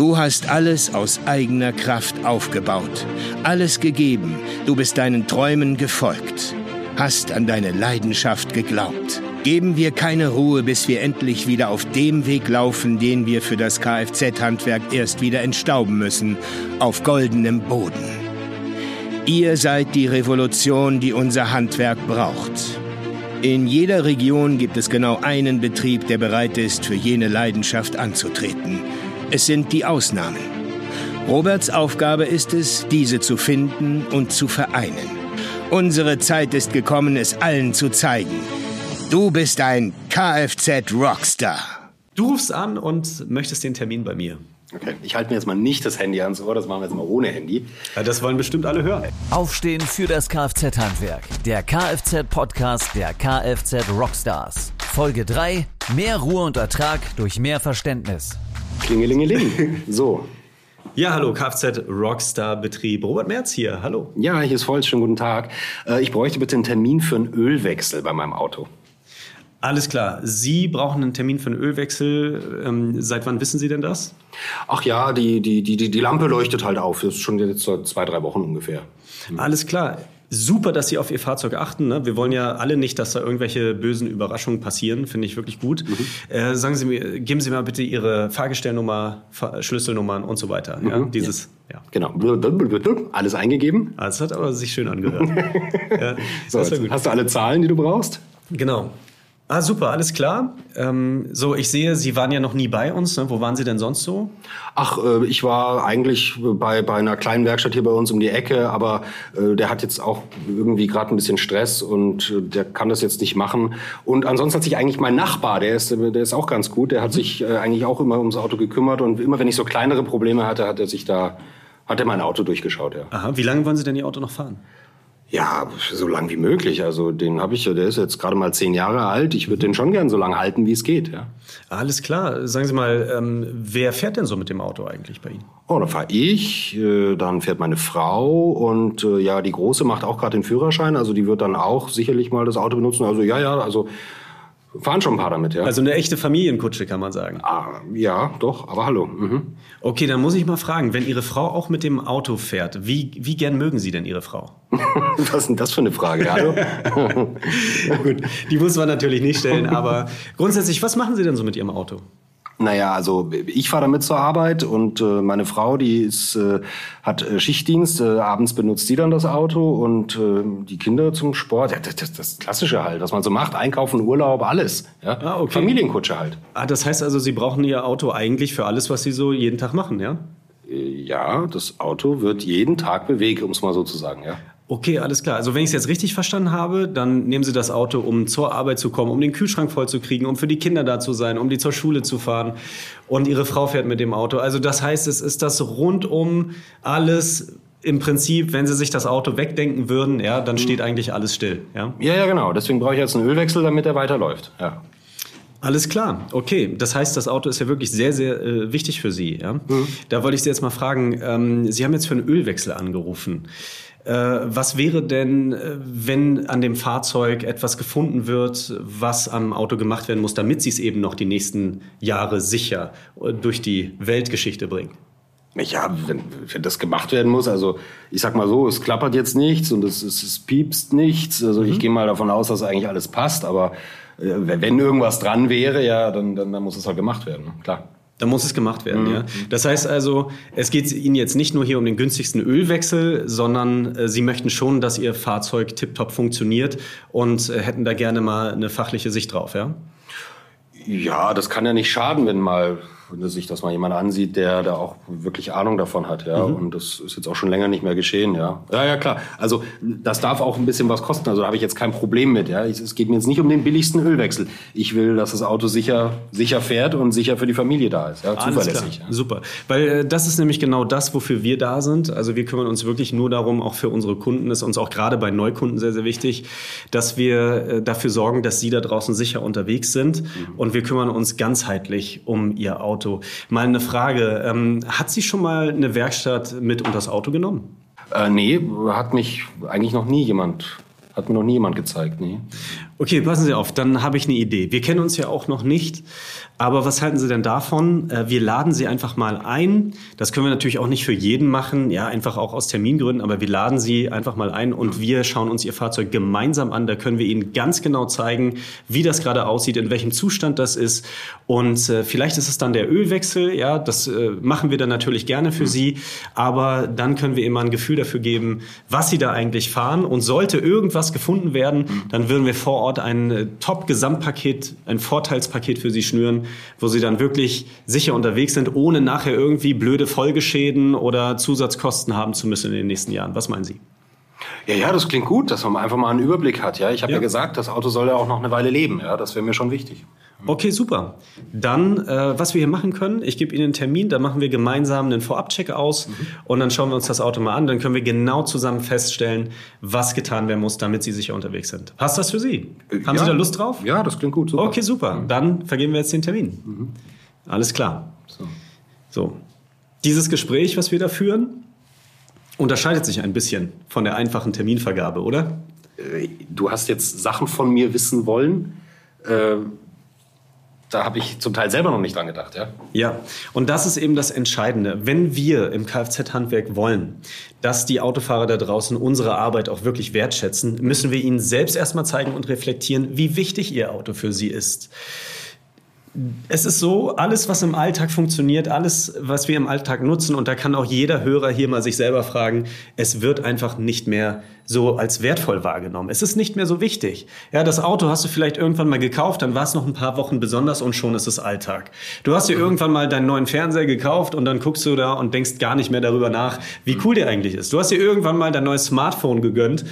Du hast alles aus eigener Kraft aufgebaut, alles gegeben, du bist deinen Träumen gefolgt, hast an deine Leidenschaft geglaubt. Geben wir keine Ruhe, bis wir endlich wieder auf dem Weg laufen, den wir für das Kfz-Handwerk erst wieder entstauben müssen, auf goldenem Boden. Ihr seid die Revolution, die unser Handwerk braucht. In jeder Region gibt es genau einen Betrieb, der bereit ist, für jene Leidenschaft anzutreten. Es sind die Ausnahmen. Roberts Aufgabe ist es, diese zu finden und zu vereinen. Unsere Zeit ist gekommen, es allen zu zeigen. Du bist ein Kfz-Rockstar. Du rufst an und möchtest den Termin bei mir. Okay, ich halte mir jetzt mal nicht das Handy ans Ohr, das machen wir jetzt mal ohne Handy. Ja, das wollen bestimmt alle hören. Aufstehen für das Kfz-Handwerk. Der Kfz-Podcast der Kfz-Rockstars. Folge 3. Mehr Ruhe und Ertrag durch mehr Verständnis. Klingelingeling. So. Ja, hallo, Kfz-Rockstar-Betrieb. Robert Merz hier, hallo. Ja, hier ist Volz, schönen guten Tag. Äh, ich bräuchte bitte einen Termin für einen Ölwechsel bei meinem Auto. Alles klar. Sie brauchen einen Termin für einen Ölwechsel. Ähm, seit wann wissen Sie denn das? Ach ja, die, die, die, die Lampe leuchtet halt auf. Das ist schon jetzt seit zwei, drei Wochen ungefähr. Alles klar. Super, dass Sie auf Ihr Fahrzeug achten. Ne? Wir wollen ja alle nicht, dass da irgendwelche bösen Überraschungen passieren. Finde ich wirklich gut. Mhm. Äh, sagen Sie mir, geben Sie mal bitte Ihre Fahrgestellnummer, Fahr Schlüsselnummern und so weiter. Mhm. Ja? Dieses, ja. Genau. Alles eingegeben. Ah, das hat aber sich schön angehört. ja, so, hast du alle Zahlen, die du brauchst? Genau. Ah, super, alles klar. Ähm, so, ich sehe, Sie waren ja noch nie bei uns. Ne? Wo waren Sie denn sonst so? Ach, äh, ich war eigentlich bei, bei einer kleinen Werkstatt hier bei uns um die Ecke, aber äh, der hat jetzt auch irgendwie gerade ein bisschen Stress und äh, der kann das jetzt nicht machen. Und ansonsten hat sich eigentlich mein Nachbar, der ist, der ist auch ganz gut, der hat mhm. sich äh, eigentlich auch immer ums Auto gekümmert und immer wenn ich so kleinere Probleme hatte, hat er sich da, hat er mein Auto durchgeschaut, ja. Aha, wie lange wollen Sie denn Ihr Auto noch fahren? Ja, so lang wie möglich. Also den habe ich ja, der ist jetzt gerade mal zehn Jahre alt. Ich würde den schon gern so lange halten, wie es geht. Ja. Alles klar. Sagen Sie mal, ähm, wer fährt denn so mit dem Auto eigentlich bei Ihnen? Oh, da fahre ich, äh, dann fährt meine Frau und äh, ja, die Große macht auch gerade den Führerschein. Also die wird dann auch sicherlich mal das Auto benutzen. Also ja, ja, also fahren schon ein paar damit, ja. Also eine echte Familienkutsche, kann man sagen. Ah, ja, doch, aber hallo. Mhm. Okay, dann muss ich mal fragen, wenn Ihre Frau auch mit dem Auto fährt, wie, wie gern mögen Sie denn Ihre Frau? Was ist denn das für eine Frage, hallo? Gut, die muss man natürlich nicht stellen, aber grundsätzlich, was machen Sie denn so mit Ihrem Auto? Naja, also ich fahre damit zur Arbeit und äh, meine Frau, die ist, äh, hat äh, Schichtdienst. Äh, abends benutzt sie dann das Auto und äh, die Kinder zum Sport. Ja, das, das, das Klassische halt, was man so macht. Einkaufen, Urlaub, alles. Ja? Ah, okay. Familienkutsche halt. Ah, das heißt also, Sie brauchen Ihr Auto eigentlich für alles, was Sie so jeden Tag machen, ja? Äh, ja, das Auto wird jeden Tag bewegt, um es mal so zu sagen, ja. Okay, alles klar. Also wenn ich es jetzt richtig verstanden habe, dann nehmen Sie das Auto, um zur Arbeit zu kommen, um den Kühlschrank voll zu kriegen, um für die Kinder da zu sein, um die zur Schule zu fahren. Und Ihre Frau fährt mit dem Auto. Also das heißt, es ist das rundum alles im Prinzip, wenn Sie sich das Auto wegdenken würden, ja, dann steht eigentlich alles still. Ja, ja, ja genau. Deswegen brauche ich jetzt einen Ölwechsel, damit er weiterläuft. Ja. Alles klar, okay. Das heißt, das Auto ist ja wirklich sehr, sehr äh, wichtig für Sie. Ja? Mhm. Da wollte ich Sie jetzt mal fragen, ähm, Sie haben jetzt für einen Ölwechsel angerufen. Äh, was wäre denn, äh, wenn an dem Fahrzeug etwas gefunden wird, was am Auto gemacht werden muss, damit Sie es eben noch die nächsten Jahre sicher äh, durch die Weltgeschichte bringen? Ja, wenn, wenn das gemacht werden muss, also ich sag mal so, es klappert jetzt nichts und es, es, es piepst nichts. Also mhm. ich gehe mal davon aus, dass eigentlich alles passt, aber wenn irgendwas dran wäre, ja, dann, dann, dann muss es halt gemacht werden, ne? klar. Da muss es gemacht werden, mhm. ja. Das heißt also, es geht Ihnen jetzt nicht nur hier um den günstigsten Ölwechsel, sondern äh, Sie möchten schon, dass Ihr Fahrzeug tiptop funktioniert und äh, hätten da gerne mal eine fachliche Sicht drauf, ja? Ja, das kann ja nicht schaden, wenn mal sich das mal jemand ansieht, der da auch wirklich Ahnung davon hat, ja. Mhm. Und das ist jetzt auch schon länger nicht mehr geschehen, ja. Ja, ja, klar. Also das darf auch ein bisschen was kosten. Also da habe ich jetzt kein Problem mit, ja. Es geht mir jetzt nicht um den billigsten Ölwechsel. Ich will, dass das Auto sicher, sicher fährt und sicher für die Familie da ist, ja. Zuverlässig. Ja. Super. Weil äh, das ist nämlich genau das, wofür wir da sind. Also wir kümmern uns wirklich nur darum, auch für unsere Kunden ist uns auch gerade bei Neukunden sehr, sehr wichtig, dass wir äh, dafür sorgen, dass sie da draußen sicher unterwegs sind. Mhm. Und wir kümmern uns ganzheitlich um ihr Auto Auto. Mal eine Frage. Ähm, hat sie schon mal eine Werkstatt mit unter das Auto genommen? Äh, nee, hat mich eigentlich noch nie jemand, hat mir noch nie jemand gezeigt, nee. Okay, passen Sie auf, dann habe ich eine Idee. Wir kennen uns ja auch noch nicht, aber was halten Sie denn davon? Äh, wir laden Sie einfach mal ein. Das können wir natürlich auch nicht für jeden machen, ja, einfach auch aus Termingründen, aber wir laden Sie einfach mal ein und wir schauen uns Ihr Fahrzeug gemeinsam an. Da können wir Ihnen ganz genau zeigen, wie das gerade aussieht, in welchem Zustand das ist. Und äh, vielleicht ist es dann der Ölwechsel, ja, das äh, machen wir dann natürlich gerne für Sie, aber dann können wir Ihnen mal ein Gefühl dafür geben, was Sie da eigentlich fahren. Und sollte irgendwas gefunden werden, dann würden wir vor Ort ein äh, Top-Gesamtpaket, ein Vorteilspaket für Sie schnüren wo sie dann wirklich sicher unterwegs sind, ohne nachher irgendwie blöde Folgeschäden oder Zusatzkosten haben zu müssen in den nächsten Jahren. Was meinen Sie? Ja, ja, das klingt gut, dass man einfach mal einen Überblick hat. Ja, ich habe ja. ja gesagt, das Auto soll ja auch noch eine Weile leben. Ja, das wäre mir schon wichtig. Okay, super. Dann, äh, was wir hier machen können, ich gebe Ihnen einen Termin, da machen wir gemeinsam einen Vorabcheck aus mhm. und dann schauen wir uns das Auto mal an. Dann können wir genau zusammen feststellen, was getan werden muss, damit Sie sicher unterwegs sind. Passt das für Sie? Äh, Haben ja. Sie da Lust drauf? Ja, das klingt gut. Super. Okay, super. Dann vergeben wir jetzt den Termin. Mhm. Alles klar. So. so. Dieses Gespräch, was wir da führen, unterscheidet sich ein bisschen von der einfachen Terminvergabe, oder? Äh, du hast jetzt Sachen von mir wissen wollen. Da habe ich zum Teil selber noch nicht dran gedacht, ja. Ja, und das ist eben das Entscheidende. Wenn wir im Kfz-Handwerk wollen, dass die Autofahrer da draußen unsere Arbeit auch wirklich wertschätzen, müssen wir ihnen selbst erstmal zeigen und reflektieren, wie wichtig ihr Auto für sie ist es ist so, alles, was im Alltag funktioniert, alles, was wir im Alltag nutzen, und da kann auch jeder Hörer hier mal sich selber fragen, es wird einfach nicht mehr so als wertvoll wahrgenommen. Es ist nicht mehr so wichtig. Ja, das Auto hast du vielleicht irgendwann mal gekauft, dann war es noch ein paar Wochen besonders und schon ist es Alltag. Du hast dir irgendwann mal deinen neuen Fernseher gekauft und dann guckst du da und denkst gar nicht mehr darüber nach, wie cool der eigentlich ist. Du hast dir irgendwann mal dein neues Smartphone gegönnt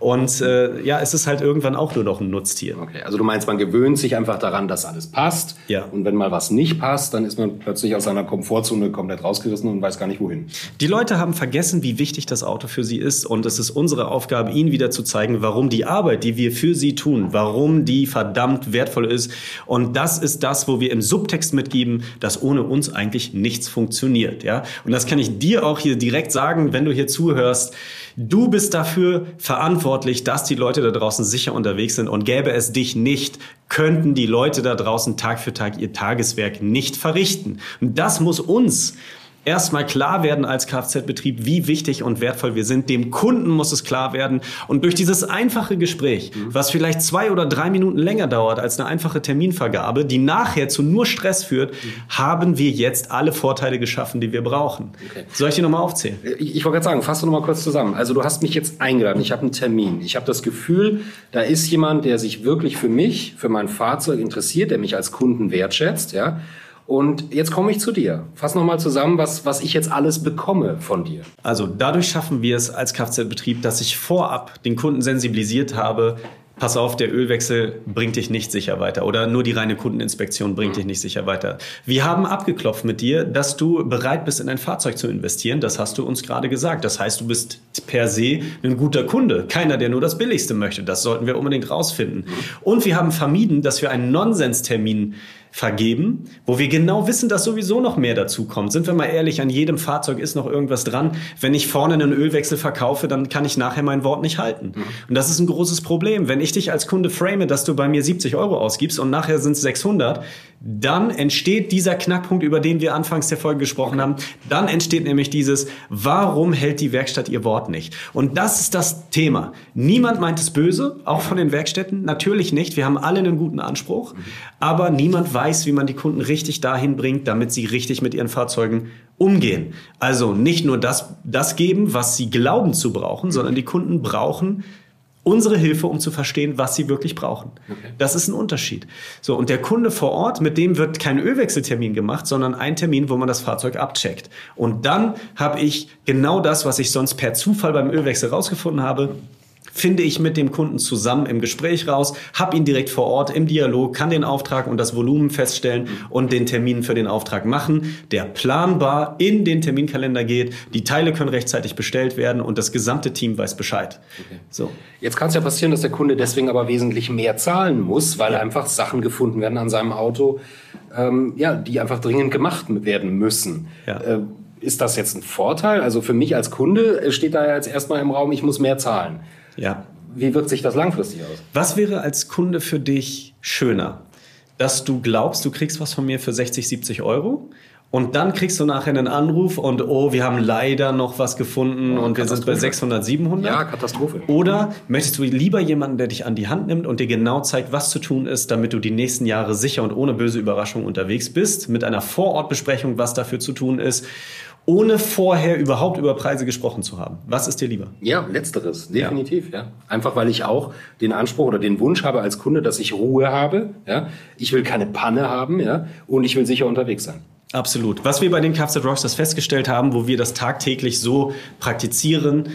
und äh, ja, es ist halt irgendwann auch nur noch ein Nutztier. Okay, also du meinst, man gewöhnt sich einfach daran, dass alles passt. Ja. Und wenn mal was nicht passt, dann ist man plötzlich aus seiner Komfortzone komplett rausgerissen und weiß gar nicht wohin. Die Leute haben vergessen, wie wichtig das Auto für sie ist und es ist unsere Aufgabe, Aufgabe, Ihnen wieder zu zeigen, warum die Arbeit, die wir für Sie tun, warum die verdammt wertvoll ist. Und das ist das, wo wir im Subtext mitgeben, dass ohne uns eigentlich nichts funktioniert. Ja? Und das kann ich dir auch hier direkt sagen, wenn du hier zuhörst. Du bist dafür verantwortlich, dass die Leute da draußen sicher unterwegs sind. Und gäbe es dich nicht, könnten die Leute da draußen Tag für Tag ihr Tageswerk nicht verrichten. Und das muss uns erstmal klar werden als Kfz-Betrieb, wie wichtig und wertvoll wir sind. Dem Kunden muss es klar werden. Und durch dieses einfache Gespräch, mhm. was vielleicht zwei oder drei Minuten länger dauert als eine einfache Terminvergabe, die nachher zu nur Stress führt, mhm. haben wir jetzt alle Vorteile geschaffen, die wir brauchen. Okay. Soll ich die nochmal aufzählen? Ich, ich wollte gerade sagen, fass doch nochmal kurz zusammen. Also du hast mich jetzt eingeladen, ich habe einen Termin. Ich habe das Gefühl, da ist jemand, der sich wirklich für mich, für mein Fahrzeug interessiert, der mich als Kunden wertschätzt, ja. Und jetzt komme ich zu dir. Fass nochmal zusammen, was, was ich jetzt alles bekomme von dir. Also dadurch schaffen wir es als Kfz-Betrieb, dass ich vorab den Kunden sensibilisiert habe, pass auf, der Ölwechsel bringt dich nicht sicher weiter oder nur die reine Kundeninspektion bringt dich nicht sicher weiter. Wir haben abgeklopft mit dir, dass du bereit bist, in ein Fahrzeug zu investieren. Das hast du uns gerade gesagt. Das heißt, du bist per se ein guter Kunde. Keiner, der nur das Billigste möchte. Das sollten wir unbedingt rausfinden. Mhm. Und wir haben vermieden, dass wir einen Nonsenstermin vergeben, wo wir genau wissen, dass sowieso noch mehr dazu kommt. Sind wir mal ehrlich, an jedem Fahrzeug ist noch irgendwas dran. Wenn ich vorne einen Ölwechsel verkaufe, dann kann ich nachher mein Wort nicht halten. Mhm. Und das ist ein großes Problem. Wenn ich dich als Kunde frame, dass du bei mir 70 Euro ausgibst und nachher sind es 600, dann entsteht dieser Knackpunkt, über den wir anfangs der Folge gesprochen haben. Dann entsteht nämlich dieses, warum hält die Werkstatt ihr Wort nicht? Und das ist das Thema. Niemand meint es böse, auch von den Werkstätten. Natürlich nicht. Wir haben alle einen guten Anspruch. Aber niemand weiß, wie man die Kunden richtig dahin bringt, damit sie richtig mit ihren Fahrzeugen umgehen. Also nicht nur das, das geben, was sie glauben zu brauchen, sondern die Kunden brauchen unsere Hilfe, um zu verstehen, was sie wirklich brauchen. Okay. Das ist ein Unterschied. So, und der Kunde vor Ort, mit dem wird kein Ölwechseltermin gemacht, sondern ein Termin, wo man das Fahrzeug abcheckt. Und dann habe ich genau das, was ich sonst per Zufall beim Ölwechsel rausgefunden habe, finde ich mit dem Kunden zusammen im Gespräch raus, habe ihn direkt vor Ort im Dialog, kann den Auftrag und das Volumen feststellen und den Termin für den Auftrag machen, der planbar in den Terminkalender geht. Die Teile können rechtzeitig bestellt werden und das gesamte Team weiß Bescheid. Okay. So. Jetzt kann es ja passieren, dass der Kunde deswegen aber wesentlich mehr zahlen muss, weil ja. einfach Sachen gefunden werden an seinem Auto, ähm, ja, die einfach dringend gemacht werden müssen. Ja. Äh, ist das jetzt ein Vorteil? Also für mich als Kunde steht da ja jetzt erstmal im Raum, ich muss mehr zahlen. Ja. wie wirkt sich das langfristig aus? Was wäre als Kunde für dich schöner? Dass du glaubst, du kriegst was von mir für 60, 70 Euro und dann kriegst du nachher einen Anruf und oh, wir haben leider noch was gefunden Oh, und wir sind bei 600, 700. Ja, Katastrophe. Oder möchtest du lieber jemanden, der dich an die Hand nimmt und dir genau zeigt, was zu tun ist, damit du die nächsten Jahre sicher und ohne böse Überraschung unterwegs bist, mit einer Vorortbesprechung, was dafür zu tun ist, ohne vorher überhaupt über Preise gesprochen zu haben? Was ist dir lieber? Ja, letzteres, definitiv, ja. Einfach weil ich auch den Anspruch oder den Wunsch habe als Kunde, dass ich Ruhe habe, ja. Ich will keine Panne haben, ja, und ich will sicher unterwegs sein. Absolut. Was wir bei den Kfz Rockstars festgestellt haben, wo wir das tagtäglich so praktizieren,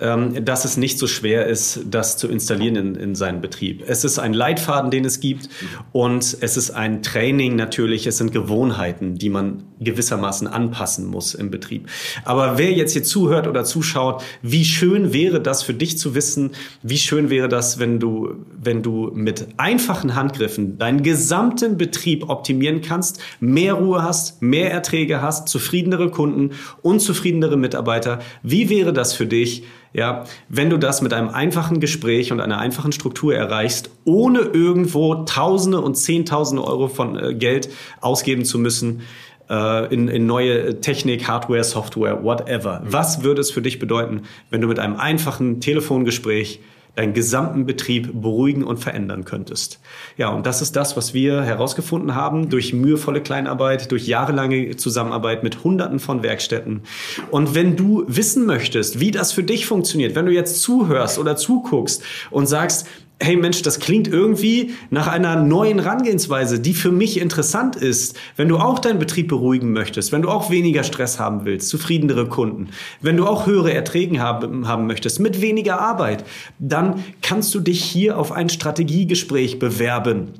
ähm, dass es nicht so schwer ist, das zu installieren in, in seinen Betrieb. Es ist ein Leitfaden, den es gibt und es ist ein Training natürlich, es sind Gewohnheiten, die man gewissermaßen anpassen muss im Betrieb. Aber wer jetzt hier zuhört oder zuschaut, wie schön wäre das für dich zu wissen, wie schön wäre das, wenn du, wenn du mit einfachen Handgriffen deinen gesamten Betrieb optimieren kannst, mehr Ruhe hast, mehr Erträge hast, zufriedenere Kunden, unzufriedenere Mitarbeiter. Wie wäre das für dich, ja, wenn du das mit einem einfachen Gespräch und einer einfachen Struktur erreichst, ohne irgendwo Tausende und Zehntausende Euro von äh, Geld ausgeben zu müssen äh, in, in neue Technik, Hardware, Software, whatever. Was würde es für dich bedeuten, wenn du mit einem einfachen Telefongespräch deinen gesamten Betrieb beruhigen und verändern könntest. Ja, und das ist das, was wir herausgefunden haben durch mühevolle Kleinarbeit, durch jahrelange Zusammenarbeit mit Hunderten von Werkstätten. Und wenn du wissen möchtest, wie das für dich funktioniert, wenn du jetzt zuhörst oder zuguckst und sagst, hey Mensch, das klingt irgendwie nach einer neuen Herangehensweise, die für mich interessant ist. Wenn du auch deinen Betrieb beruhigen möchtest, wenn du auch weniger Stress haben willst, zufriedenere Kunden, wenn du auch höhere Erträge haben, haben möchtest, mit weniger Arbeit, dann kannst du dich hier auf ein Strategiegespräch bewerben.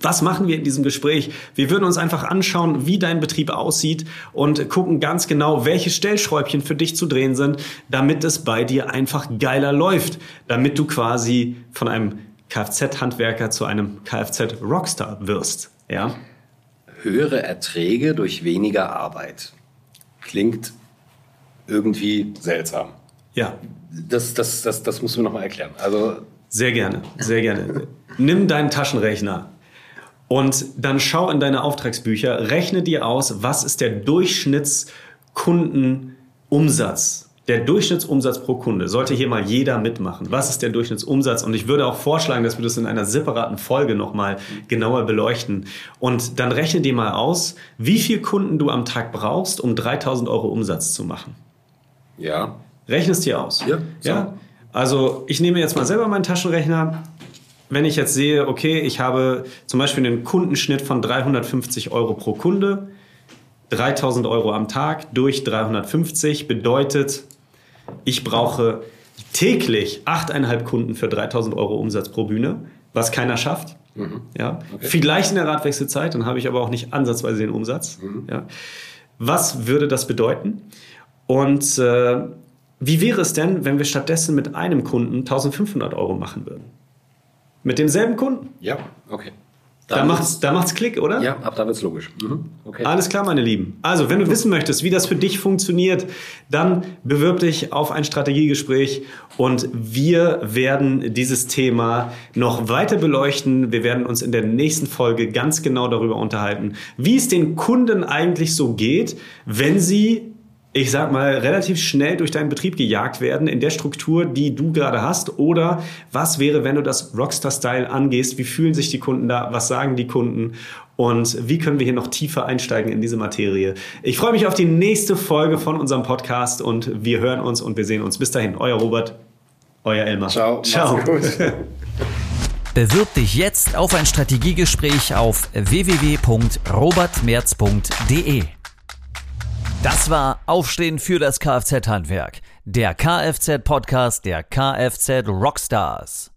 Was machen wir in diesem Gespräch? Wir würden uns einfach anschauen, wie dein Betrieb aussieht und gucken ganz genau, welche Stellschräubchen für dich zu drehen sind, damit es bei dir einfach geiler läuft, damit du quasi von einem Kfz-Handwerker zu einem Kfz-Rockstar wirst. Ja? Höhere Erträge durch weniger Arbeit. Klingt irgendwie seltsam. Ja, Das, das, das, das musst du mir nochmal erklären. Also, sehr gerne, sehr gerne. Nimm deinen Taschenrechner und dann schau in deine Auftragsbücher, rechne dir aus, was ist der Durchschnittskundenumsatz. Der Durchschnittsumsatz pro Kunde sollte hier mal jeder mitmachen. Was ist der Durchschnittsumsatz? Und ich würde auch vorschlagen, dass wir das in einer separaten Folge nochmal genauer beleuchten. Und dann rechne dir mal aus, wie viel Kunden du am Tag brauchst, um 3000 Euro Umsatz zu machen. ja. Rechne es dir aus. Ja, so. ja. Also ich nehme jetzt mal selber meinen Taschenrechner. Wenn ich jetzt sehe, okay, ich habe zum Beispiel einen Kundenschnitt von 350 Euro pro Kunde, 3000 Euro am Tag durch 350 bedeutet, ich brauche täglich 8,5 Kunden für 3000 Euro Umsatz pro Bühne, was keiner schafft. Ja. Vielleicht in der Radwechselzeit, dann habe ich aber auch nicht ansatzweise den Umsatz. Ja. Was würde das bedeuten? Und äh, wie wäre es denn, wenn wir stattdessen mit einem Kunden 1500 Euro machen würden? Mit demselben Kunden? Ja, okay. Da macht's, da macht's Klick, oder? Ja, ab da wird's logisch. Mhm. Okay. Alles klar, meine Lieben. Also, wenn du wissen möchtest, wie das für dich funktioniert, dann bewirb dich auf ein Strategiegespräch und wir werden dieses Thema noch weiter beleuchten. Wir werden uns in der nächsten Folge ganz genau darüber unterhalten, wie es den Kunden eigentlich so geht, wenn sie ich sag mal, relativ schnell durch deinen Betrieb gejagt werden in der Struktur, die du gerade hast? Oder was wäre, wenn du das Rockstar-Style angehst? Wie fühlen sich die Kunden da? Was sagen die Kunden? Und wie können wir hier noch tiefer einsteigen in diese Materie? Ich freue mich auf die nächste Folge von unserem Podcast und wir hören uns und wir sehen uns. Bis dahin, euer Robert, euer Elmar. Ciao. Ciao. Bewirb dich jetzt auf ein Strategiegespräch auf www.robertmerz.de. Das war Aufstehen für das Kfz-Handwerk, der Kfz-Podcast der Kfz Rockstars.